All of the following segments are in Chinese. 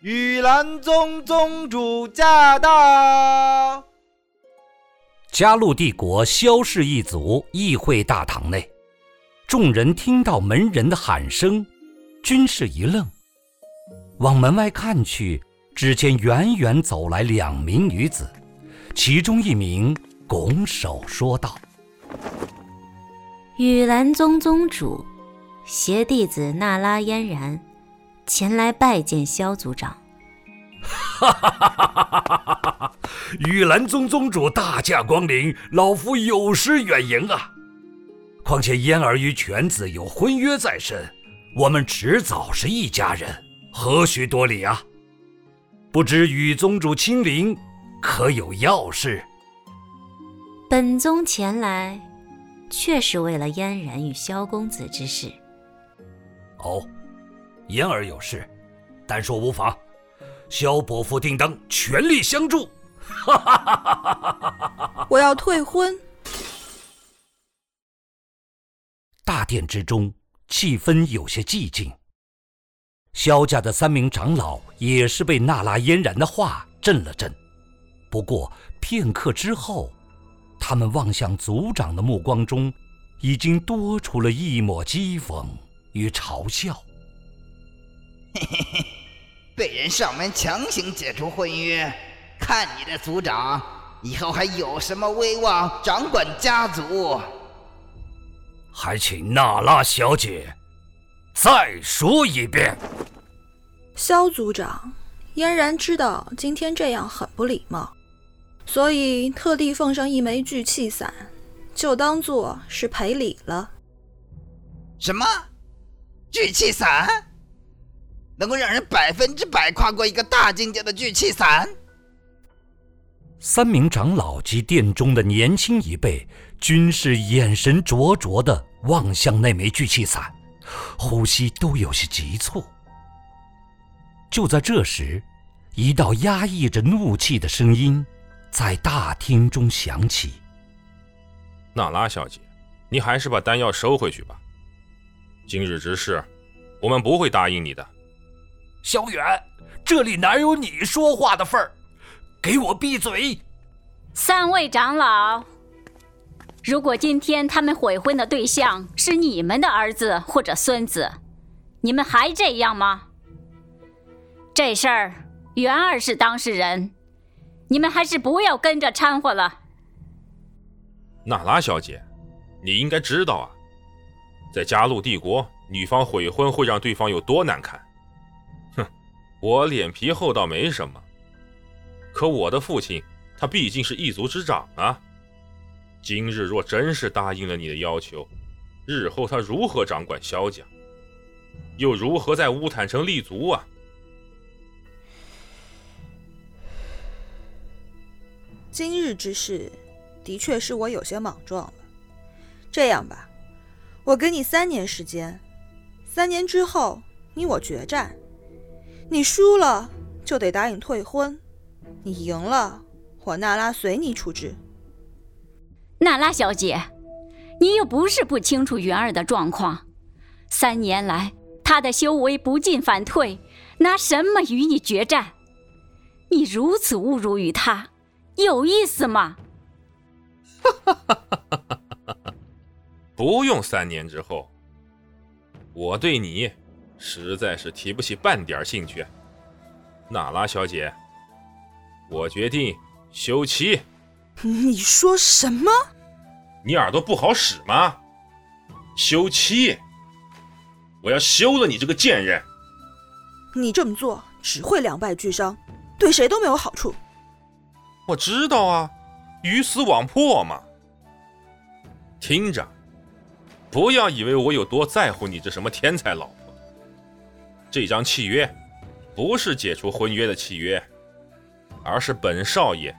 玉兰宗宗主驾到！嘉禄帝国萧氏一族议会大堂内，众人听到门人的喊声，均是一愣，往门外看去，只见远远走来两名女子，其中一名拱手说道：“雨兰宗宗主，携弟子那拉嫣然。”前来拜见萧族长。哈哈哈哈哈哈！玉兰宗宗主大驾光临，老夫有失远迎啊。况且嫣儿与犬子有婚约在身，我们迟早是一家人，何须多礼啊？不知玉宗主亲临，可有要事？本宗前来，确实为了嫣然与萧公子之事。哦。嫣儿有事，单说无妨。萧伯父定当全力相助。我要退婚。大殿之中气氛有些寂静。萧家的三名长老也是被那拉嫣然的话震了震，不过片刻之后，他们望向族长的目光中，已经多出了一抹讥讽与嘲笑。嘿嘿嘿，被人上门强行解除婚约，看你的族长以后还有什么威望掌管家族？还请娜拉小姐再说一遍。萧族长，嫣然知道今天这样很不礼貌，所以特地奉上一枚聚气散，就当做是赔礼了。什么？聚气伞？能够让人百分之百跨过一个大境界的聚气伞。三名长老及殿中的年轻一辈，均是眼神灼灼的望向那枚聚气伞，呼吸都有些急促。就在这时，一道压抑着怒气的声音在大厅中响起：“娜拉小姐，你还是把丹药收回去吧。今日之事，我们不会答应你的。”萧远，这里哪有你说话的份儿？给我闭嘴！三位长老，如果今天他们悔婚的对象是你们的儿子或者孙子，你们还这样吗？这事儿元儿是当事人，你们还是不要跟着掺和了。娜拉小姐，你应该知道啊，在加禄帝国，女方悔婚会让对方有多难看。我脸皮厚倒没什么，可我的父亲他毕竟是一族之长啊。今日若真是答应了你的要求，日后他如何掌管萧家，又如何在乌坦城立足啊？今日之事，的确是我有些莽撞了。这样吧，我给你三年时间，三年之后你我决战。你输了就得答应退婚，你赢了，我娜拉随你处置。娜拉小姐，你又不是不清楚云儿的状况，三年来她的修为不进反退，拿什么与你决战？你如此侮辱于她，有意思吗？哈哈哈哈哈哈！不用三年之后，我对你。实在是提不起半点兴趣，娜拉小姐，我决定休妻。你说什么？你耳朵不好使吗？休妻！我要休了你这个贱人！你这么做只会两败俱伤，对谁都没有好处。我知道啊，鱼死网破嘛。听着，不要以为我有多在乎你这什么天才老。这张契约不是解除婚约的契约，而是本少爷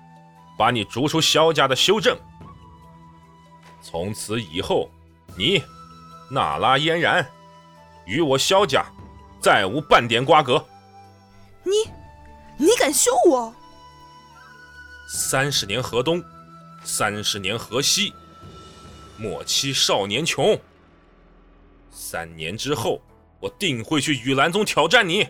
把你逐出萧家的修正。从此以后，你娜拉嫣然与我萧家再无半点瓜葛。你，你敢休我？三十年河东，三十年河西，莫欺少年穷。三年之后。我定会去雨兰宗挑战你。